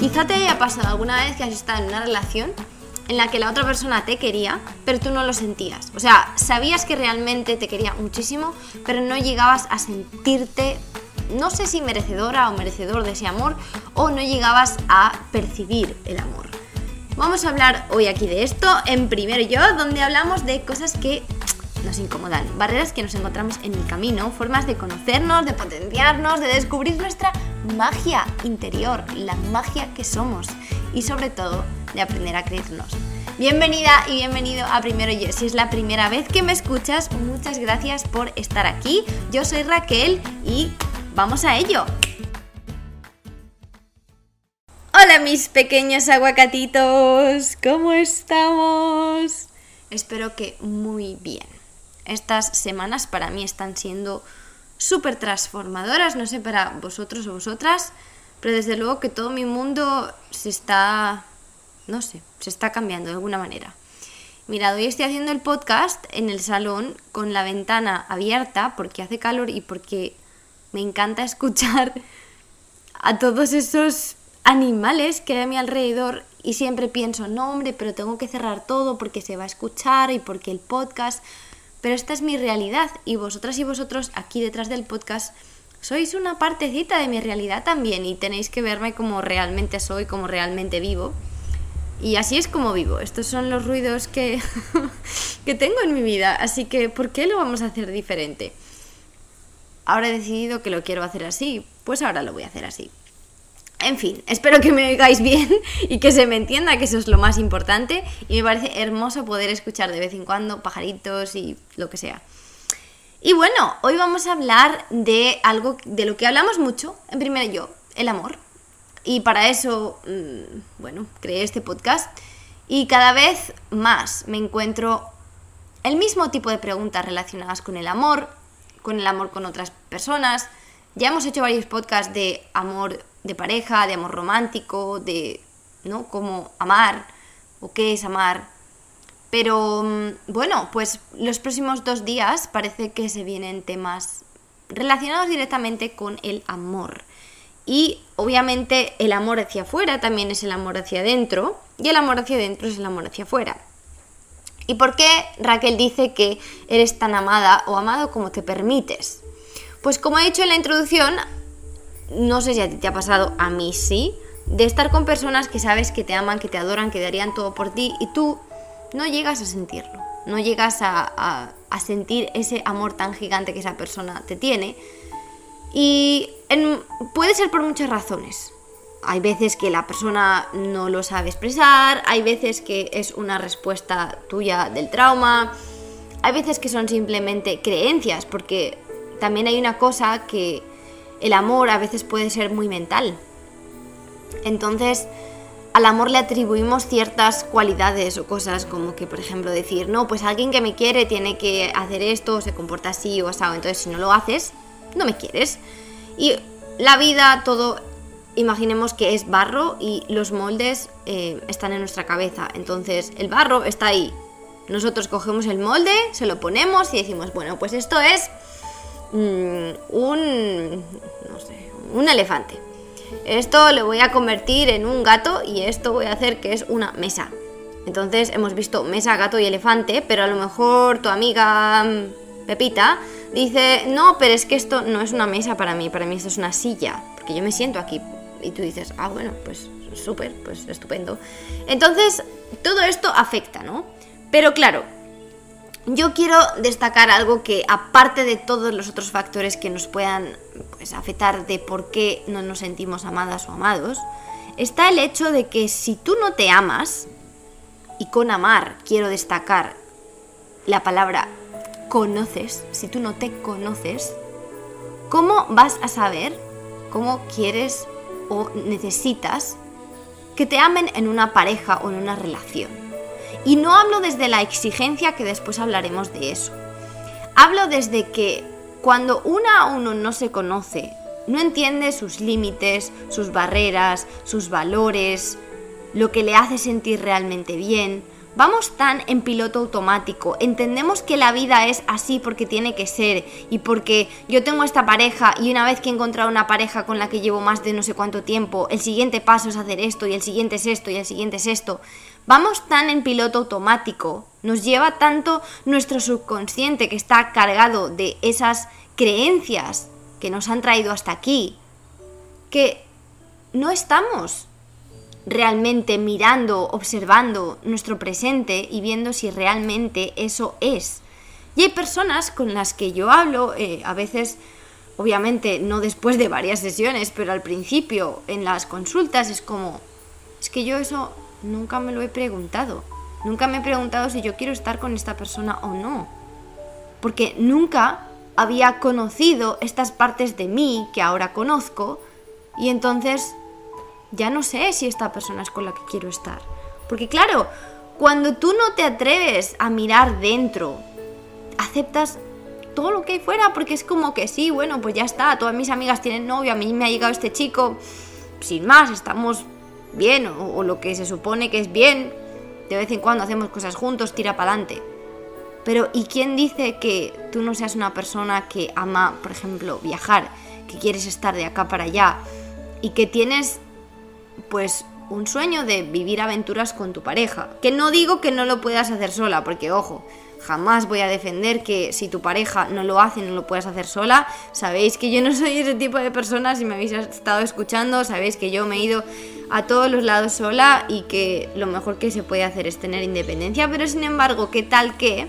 Quizá te haya pasado alguna vez que has estado en una relación en la que la otra persona te quería, pero tú no lo sentías. O sea, sabías que realmente te quería muchísimo, pero no llegabas a sentirte, no sé si merecedora o merecedor de ese amor, o no llegabas a percibir el amor. Vamos a hablar hoy aquí de esto, en primero yo, donde hablamos de cosas que nos incomodan, barreras que nos encontramos en el camino, formas de conocernos, de potenciarnos, de descubrir nuestra magia interior, la magia que somos y sobre todo de aprender a creernos. Bienvenida y bienvenido a Primero Yo. Si es la primera vez que me escuchas, muchas gracias por estar aquí. Yo soy Raquel y vamos a ello. Hola mis pequeños aguacatitos, ¿cómo estamos? Espero que muy bien. Estas semanas para mí están siendo súper transformadoras, no sé para vosotros o vosotras, pero desde luego que todo mi mundo se está, no sé, se está cambiando de alguna manera. Mirad, hoy estoy haciendo el podcast en el salón con la ventana abierta porque hace calor y porque me encanta escuchar a todos esos animales que hay a mi alrededor y siempre pienso, no hombre, pero tengo que cerrar todo porque se va a escuchar y porque el podcast pero esta es mi realidad y vosotras y vosotros aquí detrás del podcast sois una partecita de mi realidad también y tenéis que verme como realmente soy, como realmente vivo. Y así es como vivo. Estos son los ruidos que, que tengo en mi vida. Así que, ¿por qué lo vamos a hacer diferente? Ahora he decidido que lo quiero hacer así, pues ahora lo voy a hacer así. En fin, espero que me oigáis bien y que se me entienda, que eso es lo más importante. Y me parece hermoso poder escuchar de vez en cuando pajaritos y lo que sea. Y bueno, hoy vamos a hablar de algo de lo que hablamos mucho, en primer yo, el amor. Y para eso, mm, bueno, creé este podcast. Y cada vez más me encuentro el mismo tipo de preguntas relacionadas con el amor, con el amor con otras personas. Ya hemos hecho varios podcasts de amor de pareja, de amor romántico, de, ¿no? Cómo amar o qué es amar. Pero mm, bueno, pues los próximos dos días parece que se vienen temas relacionados directamente con el amor. Y obviamente el amor hacia afuera también es el amor hacia adentro y el amor hacia adentro es el amor hacia afuera. ¿Y por qué Raquel dice que eres tan amada o amado como te permites? Pues como he dicho en la introducción, no sé si a ti te ha pasado, a mí sí, de estar con personas que sabes que te aman, que te adoran, que darían todo por ti y tú no llegas a sentirlo, no llegas a, sentir ese amor tan gigante que esa persona te tiene. Y puede ser por muchas razones. Hay veces que la persona no lo sabe expresar, hay veces que es una respuesta tuya del trauma, hay veces que son simplemente creencias, porque también hay una cosa que el amor a veces puede ser muy mental. Entonces, al amor le atribuimos ciertas cualidades o cosas como que, por ejemplo, decir, no, pues alguien que me quiere tiene que hacer esto, se comporta así o así, entonces si no lo haces, no me quieres. Y la vida, todo, imaginemos que es barro y los moldes eh, están en nuestra cabeza, entonces el barro está ahí. Nosotros cogemos el molde, se lo ponemos y decimos, bueno, pues esto es Mm, un, no sé, un elefante. Esto lo voy a convertir en un gato y esto voy a hacer que es una mesa. Entonces hemos visto mesa, gato y elefante, pero a lo mejor tu amiga mm, Pepita dice, no, pero es que esto no es una mesa para mí, para mí esto es una silla, porque yo me siento aquí. Y tú dices, ah, bueno, pues súper, pues estupendo. Entonces, todo esto afecta, ¿no? Pero claro, yo quiero destacar algo que, aparte de todos los otros factores que nos puedan pues, afectar de por qué no nos sentimos amadas o amados, está el hecho de que si tú no te amas, y con amar quiero destacar la palabra conoces, si tú no te conoces, ¿cómo vas a saber cómo quieres o necesitas que te amen en una pareja o en una relación? Y no hablo desde la exigencia, que después hablaremos de eso. Hablo desde que cuando una a uno no se conoce, no entiende sus límites, sus barreras, sus valores, lo que le hace sentir realmente bien, Vamos tan en piloto automático, entendemos que la vida es así porque tiene que ser y porque yo tengo esta pareja y una vez que he encontrado una pareja con la que llevo más de no sé cuánto tiempo, el siguiente paso es hacer esto y el siguiente es esto y el siguiente es esto. Vamos tan en piloto automático, nos lleva tanto nuestro subconsciente que está cargado de esas creencias que nos han traído hasta aquí, que no estamos realmente mirando, observando nuestro presente y viendo si realmente eso es. Y hay personas con las que yo hablo, eh, a veces, obviamente, no después de varias sesiones, pero al principio, en las consultas, es como, es que yo eso nunca me lo he preguntado. Nunca me he preguntado si yo quiero estar con esta persona o no. Porque nunca había conocido estas partes de mí que ahora conozco y entonces ya no sé si esta persona es con la que quiero estar. Porque claro, cuando tú no te atreves a mirar dentro, aceptas todo lo que hay fuera porque es como que sí, bueno, pues ya está, todas mis amigas tienen novio, a mí me ha llegado este chico, sin más, estamos bien o, lo que se supone que es bien, de vez en cuando hacemos cosas juntos, tira para adelante. Pero ¿y quién dice que tú no seas una persona que ama, por ejemplo, viajar, que quieres estar de acá para allá y que tienes pues un sueño de vivir aventuras con tu pareja. Que no digo que no lo puedas hacer sola, porque ojo, jamás voy a defender que si tu pareja no lo hace, no lo puedas hacer sola. Sabéis que yo no soy ese tipo de persona, si me habéis estado escuchando, sabéis que yo me he ido a todos los lados sola y que lo mejor que se puede hacer es tener independencia, pero sin embargo, ¿qué tal que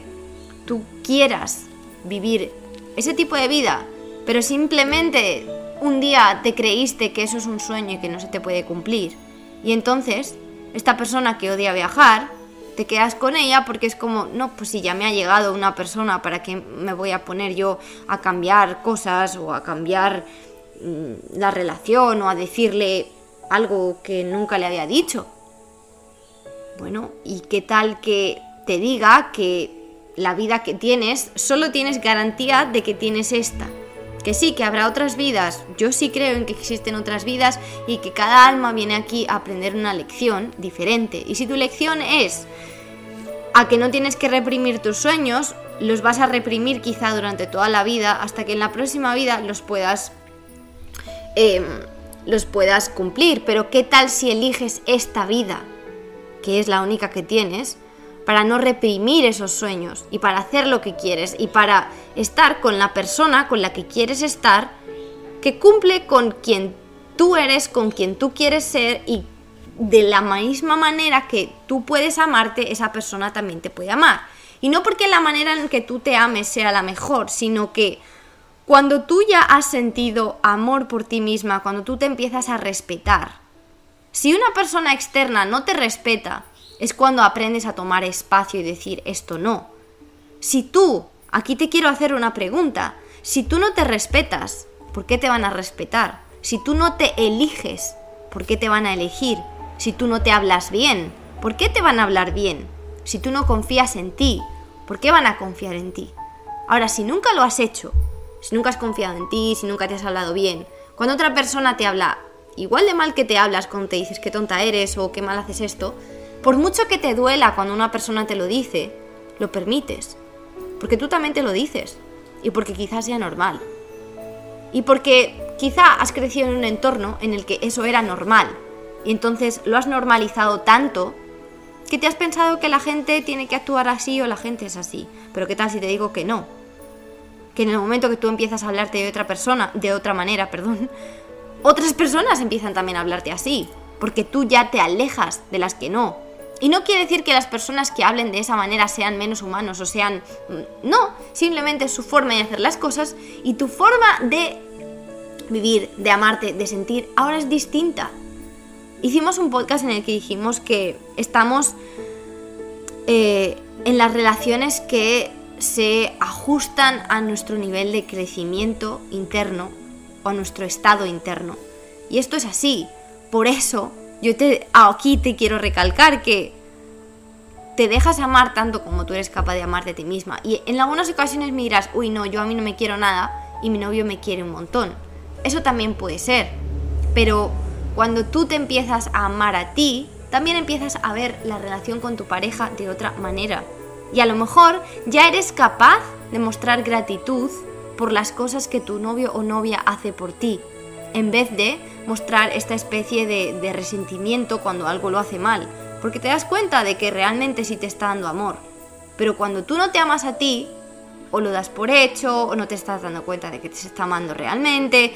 tú quieras vivir ese tipo de vida, pero simplemente un día te creíste que eso es un sueño y que no se te puede cumplir. Y entonces, esta persona que odia viajar, te quedas con ella porque es como, no, pues si ya me ha llegado una persona, ¿para qué me voy a poner yo a cambiar cosas o a cambiar mm, la relación o a decirle algo que nunca le había dicho? Bueno, ¿y qué tal que te diga que la vida que tienes, solo tienes garantía de que tienes esta? Que sí, que habrá otras vidas. Yo sí creo en que existen otras vidas y que cada alma viene aquí a aprender una lección diferente. Y si tu lección es a que no tienes que reprimir tus sueños, los vas a reprimir quizá durante toda la vida hasta que en la próxima vida los puedas em, los puedas cumplir. Pero ¿qué tal si eliges esta vida, que es la única que tienes? para no reprimir esos sueños y para hacer lo que quieres y para estar con la persona con la que quieres estar que cumple con quien tú eres, con quien tú quieres ser y de la misma manera que tú puedes amarte, esa persona también te puede amar. Y no porque la manera en que tú te ames sea la mejor, sino que cuando tú ya has sentido amor por ti misma, cuando tú te empiezas a respetar, si una persona externa no te respeta, es cuando aprendes a tomar espacio y decir esto no. Si tú, aquí te quiero hacer una pregunta, si tú no te respetas, ¿por qué te van a respetar? Si tú no te eliges, ¿por qué te van a elegir? Si tú no te hablas bien, ¿por qué te van a hablar bien? Si tú no confías en ti, ¿por qué van a confiar en ti? Ahora, si nunca lo has hecho, si nunca has confiado en ti, si nunca te has hablado bien, cuando otra persona te habla igual de mal que te hablas cuando te dices qué tonta eres o qué mal haces esto, por mucho que te duela cuando una persona te lo dice, lo permites. Porque tú también te lo dices. Y porque quizás sea normal. Y porque quizá has crecido en un entorno en el que eso era normal. Y entonces lo has normalizado tanto que te has pensado que la gente tiene que actuar así o la gente es así. Pero ¿qué tal si te digo que no? Que en el momento que tú empiezas a hablarte de otra persona, de otra manera, perdón, otras personas empiezan también a hablarte así. Porque tú ya te alejas de las que no. Y no quiere decir que las personas que hablen de esa manera sean menos humanos o sean... Mm, no, simplemente su forma de hacer las cosas y tu forma de vivir, de amarte, de sentir, ahora es distinta. Hicimos un podcast en el que dijimos que estamos eh, en las relaciones que se ajustan a nuestro nivel de crecimiento interno o a nuestro estado interno. Y esto es así. Por eso yo te, aquí te quiero recalcar que te dejas amar tanto como tú eres capaz de amar de ti misma. Y en algunas ocasiones me dirás, uy, no, yo a mí no me quiero nada y mi novio me quiere un montón. Eso también puede ser. Pero cuando tú te empiezas a amar a ti, también empiezas a ver la relación con tu pareja de otra manera. Y a lo mejor ya eres capaz de mostrar gratitud por las cosas que tu novio o novia hace por ti, en vez de mostrar esta especie de, resentimiento cuando algo lo hace mal, porque te das cuenta de que realmente sí te está dando amor. Pero cuando tú no te amas a ti, o lo das por hecho, o no te estás dando cuenta de que te está amando realmente,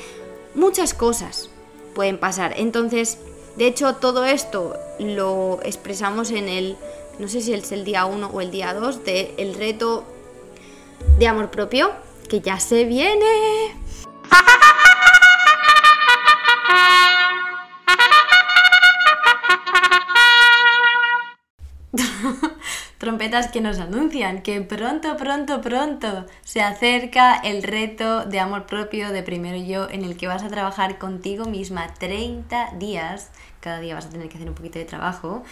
muchas cosas pueden pasar. Entonces, de hecho, todo esto lo expresamos en el, no sé si es el día 1 o el día 2 del el reto de amor propio, que ya se viene. trompetas que nos anuncian que pronto, pronto, pronto se acerca el reto de amor propio de primero yo en el que vas a trabajar contigo misma 30 días. Cada día vas a tener que hacer un poquito de trabajo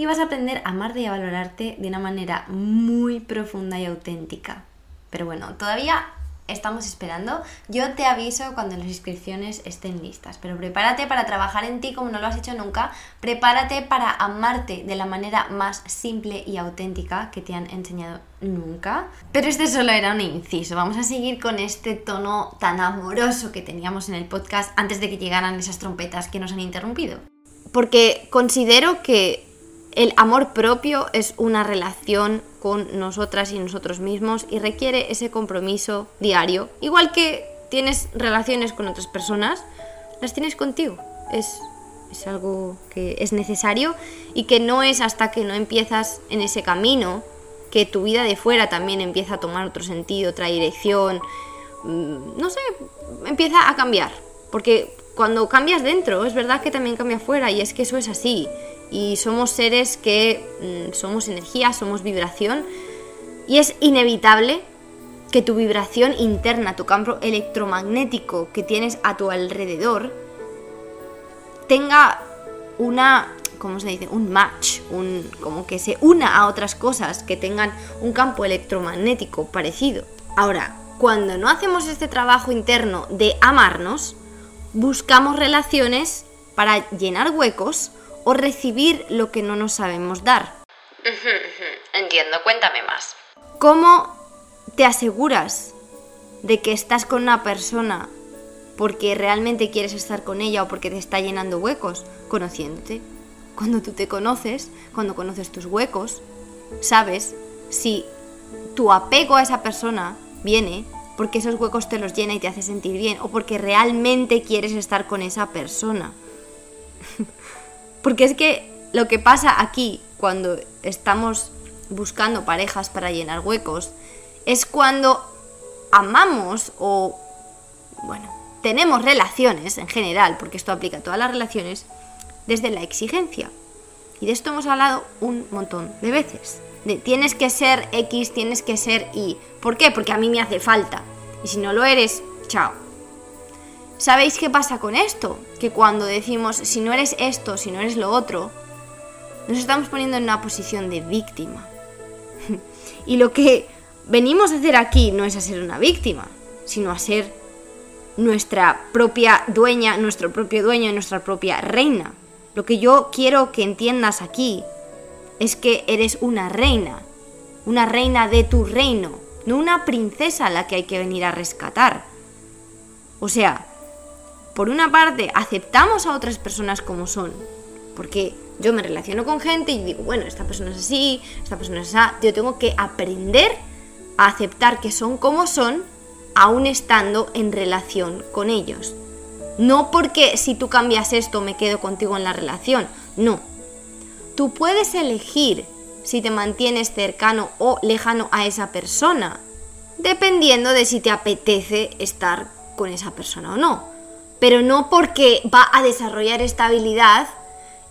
y vas a aprender a amarte y a valorarte de una manera muy profunda y auténtica. Pero bueno, todavía estamos esperando. Yo te aviso cuando las inscripciones estén listas, pero prepárate para trabajar en ti como no lo has hecho nunca, prepárate para amarte de la manera más simple y auténtica que te han enseñado nunca. Pero este solo era un inciso, vamos a seguir con este tono tan amoroso que teníamos en el podcast antes de que llegaran esas trompetas que nos han interrumpido. Porque considero que el amor propio es una relación con nosotras y nosotros mismos y requiere ese compromiso diario. Igual que tienes relaciones con otras personas, las tienes contigo. Es, es algo que es necesario y que no es hasta que no empiezas en ese camino que tu vida de fuera también empieza a tomar otro sentido, otra dirección. Mm, no sé, empieza a cambiar. Porque cuando cambias dentro, es verdad que también cambia fuera y es que eso es así y somos seres que mm, somos energía, somos vibración y es inevitable que tu vibración interna, tu campo electromagnético que tienes a tu alrededor tenga una, ¿cómo se dice? Un match, un, como que se una a otras cosas que tengan un campo electromagnético parecido. Ahora, cuando no hacemos este trabajo interno de amarnos, buscamos relaciones para llenar huecos o recibir lo que no nos sabemos dar. Entiendo, cuéntame más. ¿Cómo te aseguras de que estás con una persona porque realmente quieres estar con ella o porque te está llenando huecos? Conociéndote. Cuando tú te conoces, cuando conoces tus huecos, sabes si tu apego a esa persona viene porque esos huecos te los llena y te hace sentir bien o porque realmente quieres estar con esa persona. Porque es que lo que pasa aquí cuando estamos buscando parejas para llenar huecos es cuando amamos o, bueno, tenemos relaciones en general, porque esto aplica a todas las relaciones, desde la exigencia. Y de esto hemos hablado un montón de veces. De tienes que ser X, tienes que ser Y. ¿Por qué? Porque a mí me hace falta. Y si no lo eres, chao. ¿Sabéis qué pasa con esto? Que cuando decimos si no eres esto, si no eres lo otro, nos estamos poniendo en una posición de víctima. y lo que venimos a hacer aquí no es a ser una víctima, sino a ser nuestra propia dueña, nuestro propio dueño y nuestra propia reina. Lo que yo quiero que entiendas aquí es que eres una reina, una reina de tu reino, no una princesa a la que hay que venir a rescatar. O sea, por una parte, aceptamos a otras personas como son, porque yo me relaciono con gente y digo, bueno, esta persona es así, esta persona es así, yo tengo que aprender a aceptar que son como son, aún estando en relación con ellos. No porque si tú cambias esto me quedo contigo en la relación, no. Tú puedes elegir si te mantienes cercano o lejano a esa persona, dependiendo de si te apetece estar con esa persona o no pero no porque va a desarrollar esta habilidad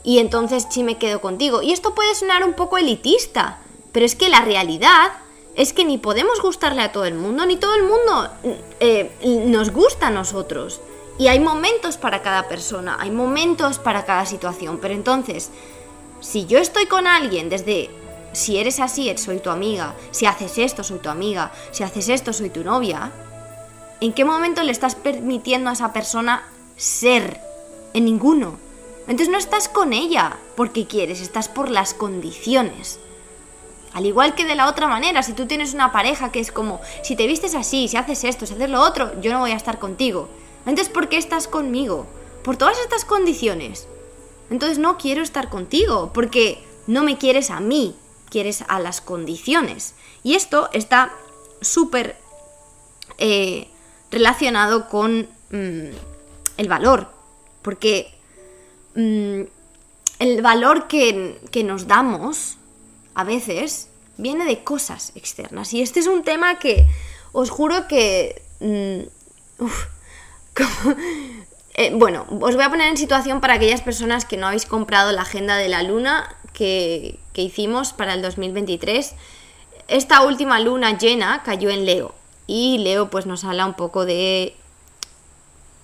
y entonces sí me quedo contigo. Y esto puede sonar un poco elitista, pero es que la realidad es que ni podemos gustarle a todo el mundo, ni todo el mundo eh, nos gusta a nosotros. Y hay momentos para cada persona, hay momentos para cada situación, pero entonces, si yo estoy con alguien desde si eres así, soy tu amiga, si haces esto, soy tu amiga, si haces esto, soy tu novia, ¿En qué momento le estás permitiendo a esa persona ser? En ninguno. Entonces no estás con ella porque quieres, estás por las condiciones. Al igual que de la otra manera, si tú tienes una pareja que es como, si te vistes así, si haces esto, si haces lo otro, yo no voy a estar contigo. Entonces, ¿por qué estás conmigo? Por todas estas condiciones. Entonces no quiero estar contigo, porque no me quieres a mí, quieres a las condiciones. Y esto está súper eh, relacionado con mm, el valor, porque mm, el valor que, que nos damos a veces viene de cosas externas. Y este es un tema que os juro que... Mm, eh, bueno, os voy a poner en situación para aquellas personas que no habéis comprado la agenda de la luna que, que hicimos para el 2023. Esta última luna llena cayó en Leo. Y Leo pues nos habla un poco de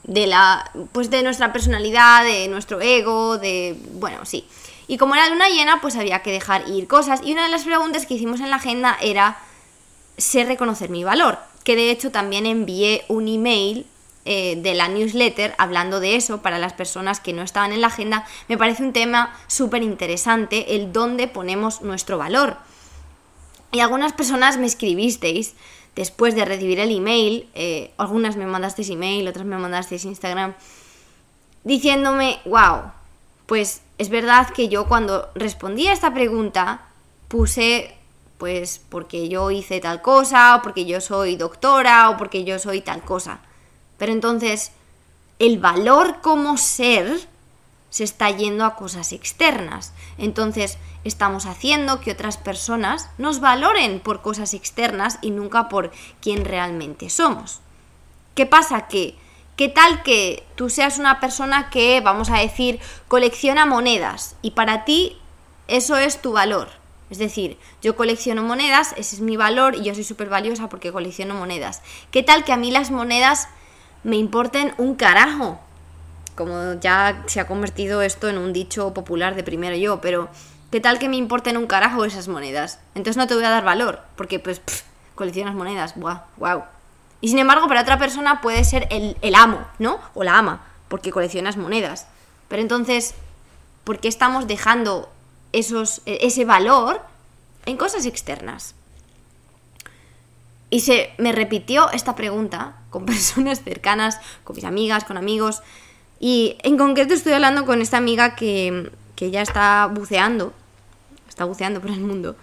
de la pues de nuestra personalidad, de nuestro ego, de bueno, sí. Y como era luna llena, pues había que dejar ir cosas. Y una de las preguntas que hicimos en la agenda era, sé reconocer mi valor. Que de hecho también envié un email eh, de la newsletter hablando de eso para las personas que no estaban en la agenda. Me parece un tema súper interesante el dónde ponemos nuestro valor. Y algunas personas me escribisteis después de recibir el email, eh, algunas me mandasteis email, otras me mandasteis Instagram, diciéndome, wow, pues es verdad que yo cuando respondí a esta pregunta puse pues porque yo hice tal cosa, o porque yo soy doctora, o porque yo soy tal cosa. Pero entonces, el valor como ser se está yendo a cosas externas. Entonces, estamos haciendo que otras personas nos valoren por cosas externas y nunca por quién realmente somos. ¿Qué pasa? Que ¿Qué tal que tú seas una persona que, vamos a decir, colecciona monedas y para ti eso es tu valor? Es decir, yo colecciono monedas, ese es mi valor y yo soy súper valiosa porque colecciono monedas. ¿Qué tal que a mí las monedas me importen un carajo? Como ya se ha convertido esto en un dicho popular de primero yo, pero ¿qué tal que me importen un carajo esas monedas? Entonces no te voy a dar valor, porque pues coleccionas monedas, guau, wow. Y sin embargo, para otra persona puede ser el, amo, ¿no? O la ama, porque coleccionas monedas. Pero entonces, ¿por qué estamos dejando esos, e, ese valor en cosas externas? Y se me repitió esta pregunta con personas cercanas, con mis amigas, con amigos. Y en concreto estoy hablando con esta amiga que, que ya está buceando, está buceando por el mundo.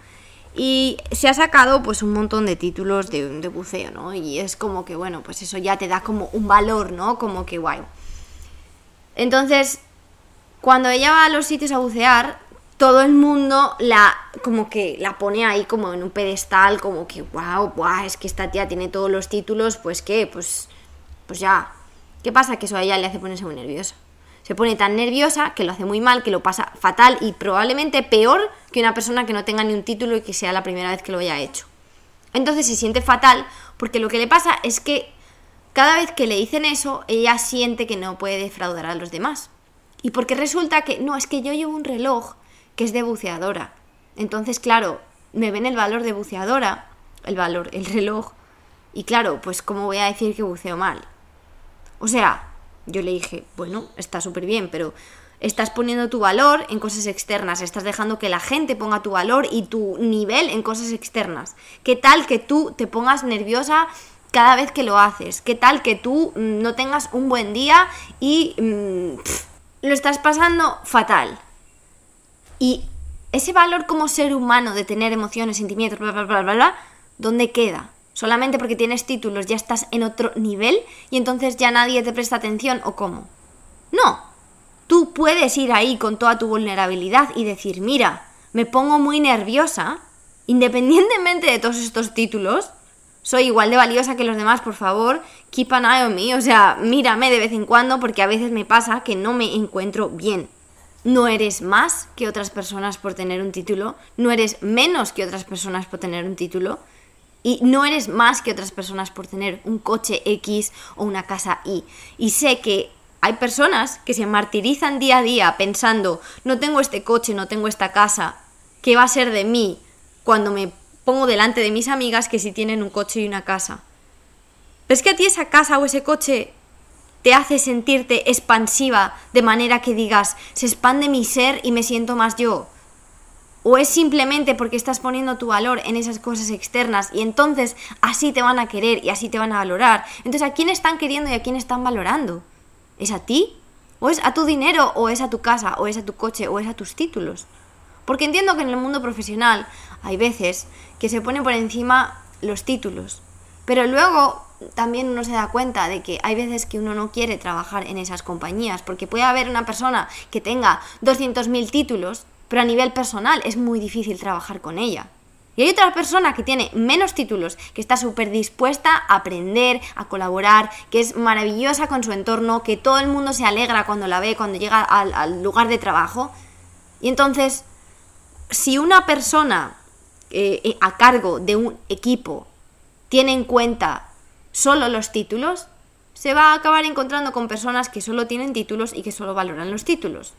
Y se ha sacado pues un montón de títulos de, buceo, ¿no? Y es como que, bueno, pues eso ya te da como un valor, ¿no? Como que guay. Entonces, cuando ella va a los sitios a bucear, todo el mundo la como que la pone ahí como en un pedestal, como que wow, wow, es que esta tía tiene todos los títulos, pues qué, pues pues ya. ¿Qué pasa? Que eso a ella le hace ponerse muy nerviosa se pone tan nerviosa que lo hace muy mal, que lo pasa fatal y probablemente peor que una persona que no tenga ni un título y que sea la primera vez que lo haya hecho. Entonces se siente fatal porque lo que le pasa es que cada vez que le dicen eso, ella siente que no puede defraudar a los demás. Y porque resulta que, no, es que yo llevo un reloj que es de buceadora. Entonces, claro, me ven el valor de buceadora, el valor, el reloj. Y claro, pues ¿cómo voy a decir que buceo mal? O sea, yo le dije, bueno, está súper bien, pero estás poniendo tu valor en cosas externas, estás dejando que la gente ponga tu valor y tu nivel en cosas externas. ¿Qué tal que tú te pongas nerviosa cada vez que lo haces? ¿Qué tal que tú mm, no tengas un buen día y mm, lo estás pasando fatal? Y ese valor como ser humano de tener emociones, sentimientos, bla, bla, bla, bla, bla, ¿dónde queda? Solamente porque tienes títulos ya estás en otro nivel y entonces ya nadie te presta atención o cómo. No, tú puedes ir ahí con toda tu vulnerabilidad y decir, mira, me pongo muy nerviosa, independientemente de todos estos títulos, soy igual de valiosa que los demás, por favor, keep an eye on me, o sea, mírame de vez en cuando porque a veces me pasa que no me encuentro bien. No eres más que otras personas por tener un título, no eres menos que otras personas por tener un título, y no eres más que otras personas por tener un coche X o una casa Y. Y sé que hay personas que se martirizan día a día pensando, no tengo este coche, no tengo esta casa, ¿qué va a ser de mí cuando me pongo delante de mis amigas que sí tienen un coche y una casa? ¿Ves que a ti esa casa o ese coche te hace sentirte expansiva de manera que digas, se expande mi ser y me siento más yo. O es simplemente porque estás poniendo tu valor en esas cosas externas y entonces así te van a querer y así te van a valorar. Entonces, ¿a quién están queriendo y a quién están valorando? ¿Es a ti? ¿O es a tu dinero? ¿O es a tu casa? ¿O es a tu coche? ¿O es a tus títulos? Porque entiendo que en el mundo profesional hay veces que se ponen por encima los títulos. Pero luego también uno se da cuenta de que hay veces que uno no quiere trabajar en esas compañías, porque puede haber una persona que tenga 200.000 títulos, pero a nivel personal es muy difícil trabajar con ella. Y hay otra persona que tiene menos títulos, que está súper dispuesta a aprender, a colaborar, que es maravillosa con su entorno, que todo el mundo se alegra cuando la ve, cuando llega al, lugar de trabajo. Y entonces, si una persona eh, eh, a cargo de un equipo tiene en cuenta solo los títulos, se va a acabar encontrando con personas que solo tienen títulos y que solo valoran los títulos.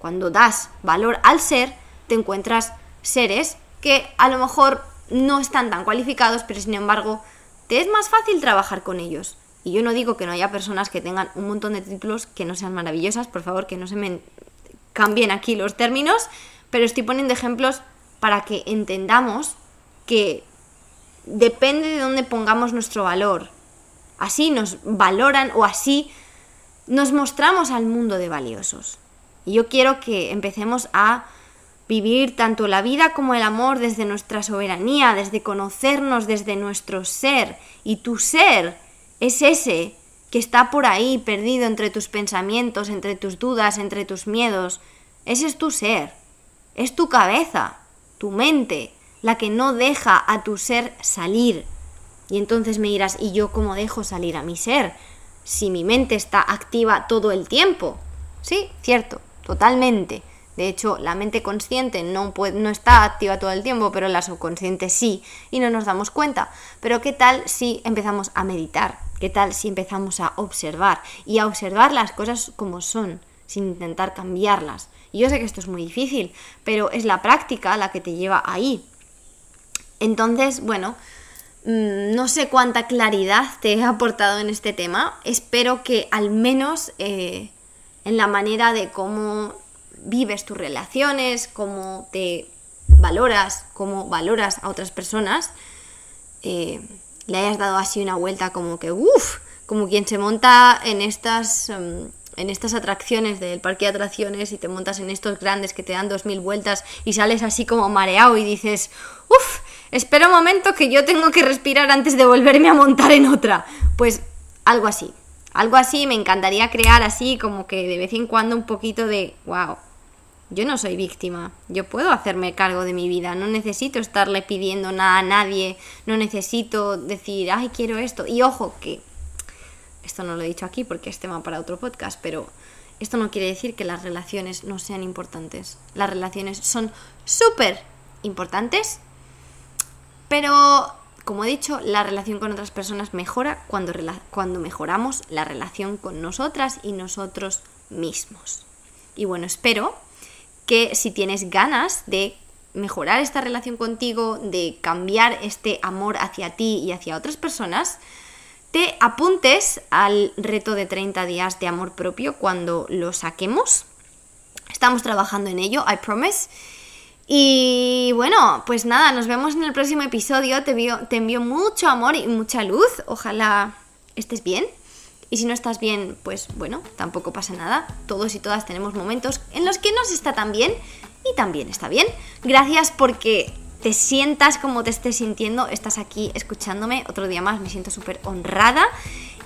Cuando das valor al ser, te encuentras seres que a lo mejor no están tan cualificados, pero sin embargo te es más fácil trabajar con ellos. Y yo no digo que no haya personas que tengan un montón de títulos que no sean maravillosas, por favor, que no se me cambien aquí los términos, pero estoy poniendo ejemplos para que entendamos que depende de dónde pongamos nuestro valor. Así nos valoran o así nos mostramos al mundo de valiosos. Y yo quiero que empecemos a vivir tanto la vida como el amor desde nuestra soberanía, desde conocernos, desde nuestro ser. Y tu ser es ese que está por ahí perdido entre tus pensamientos, entre tus dudas, entre tus miedos. Ese es tu ser. Es tu cabeza, tu mente, la que no deja a tu ser salir. Y entonces me dirás, ¿y yo cómo dejo salir a mi ser? Si mi mente está activa todo el tiempo. Sí, cierto, totalmente. De hecho, la mente consciente no, no está activa todo el tiempo, pero la subconsciente sí, y no nos damos cuenta. Pero ¿qué tal si empezamos a meditar? ¿Qué tal si empezamos a observar? Y a observar las cosas como son, sin intentar cambiarlas. Y yo sé que esto es muy difícil, pero es la práctica la que te lleva ahí. Entonces, bueno, mm, no sé cuánta claridad te he aportado en este tema. Espero que al menos eh, en la manera de cómo vives tus relaciones, cómo te valoras, cómo valoras a otras personas, eh, le hayas dado así una vuelta como que, uff, como quien se monta en estas, em, en estas atracciones del parque de atracciones y te montas en estos grandes que te dan dos mil vueltas y sales así como mareado y dices, uff, espera un momento que yo tengo que respirar antes de volverme a montar en otra. Pues algo así. Algo así me encantaría crear así como que de vez en cuando un poquito de, wow, yo no soy víctima, yo puedo hacerme cargo de mi vida, no necesito estarle pidiendo nada a nadie, no necesito decir, ay, quiero esto. Y ojo, que esto no lo he dicho aquí porque es tema para otro podcast, pero esto no quiere decir que las relaciones no sean importantes. Las relaciones son súper importantes, pero como he dicho, la relación con otras personas mejora cuando, cuando mejoramos la relación con nosotras y nosotros mismos. Y bueno, espero que si tienes ganas de mejorar esta relación contigo, de cambiar este amor hacia ti y hacia otras personas, te apuntes al reto de 30 días de amor propio cuando lo saquemos. Estamos trabajando en ello, I promise. Y bueno, pues nada, nos vemos en el próximo episodio. Te envío, te envío mucho amor y mucha luz. Ojalá estés bien. Y si no estás bien, pues bueno, tampoco pasa nada. Todos y todas tenemos momentos en los que no se está tan bien y también está bien. Gracias porque te sientas como te estés sintiendo, estás aquí escuchándome otro día más, me siento súper honrada.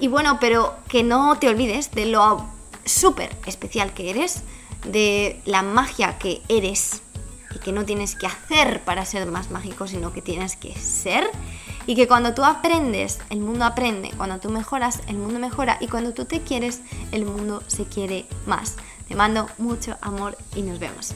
Y bueno, pero que no te olvides de lo súper especial que eres, de la magia que eres y que no tienes que hacer para ser más mágico, sino que tienes que ser y que cuando tú aprendes, el mundo aprende, cuando tú mejoras, el mundo mejora y cuando tú te quieres, el mundo se quiere más. Te mando mucho amor y nos vemos.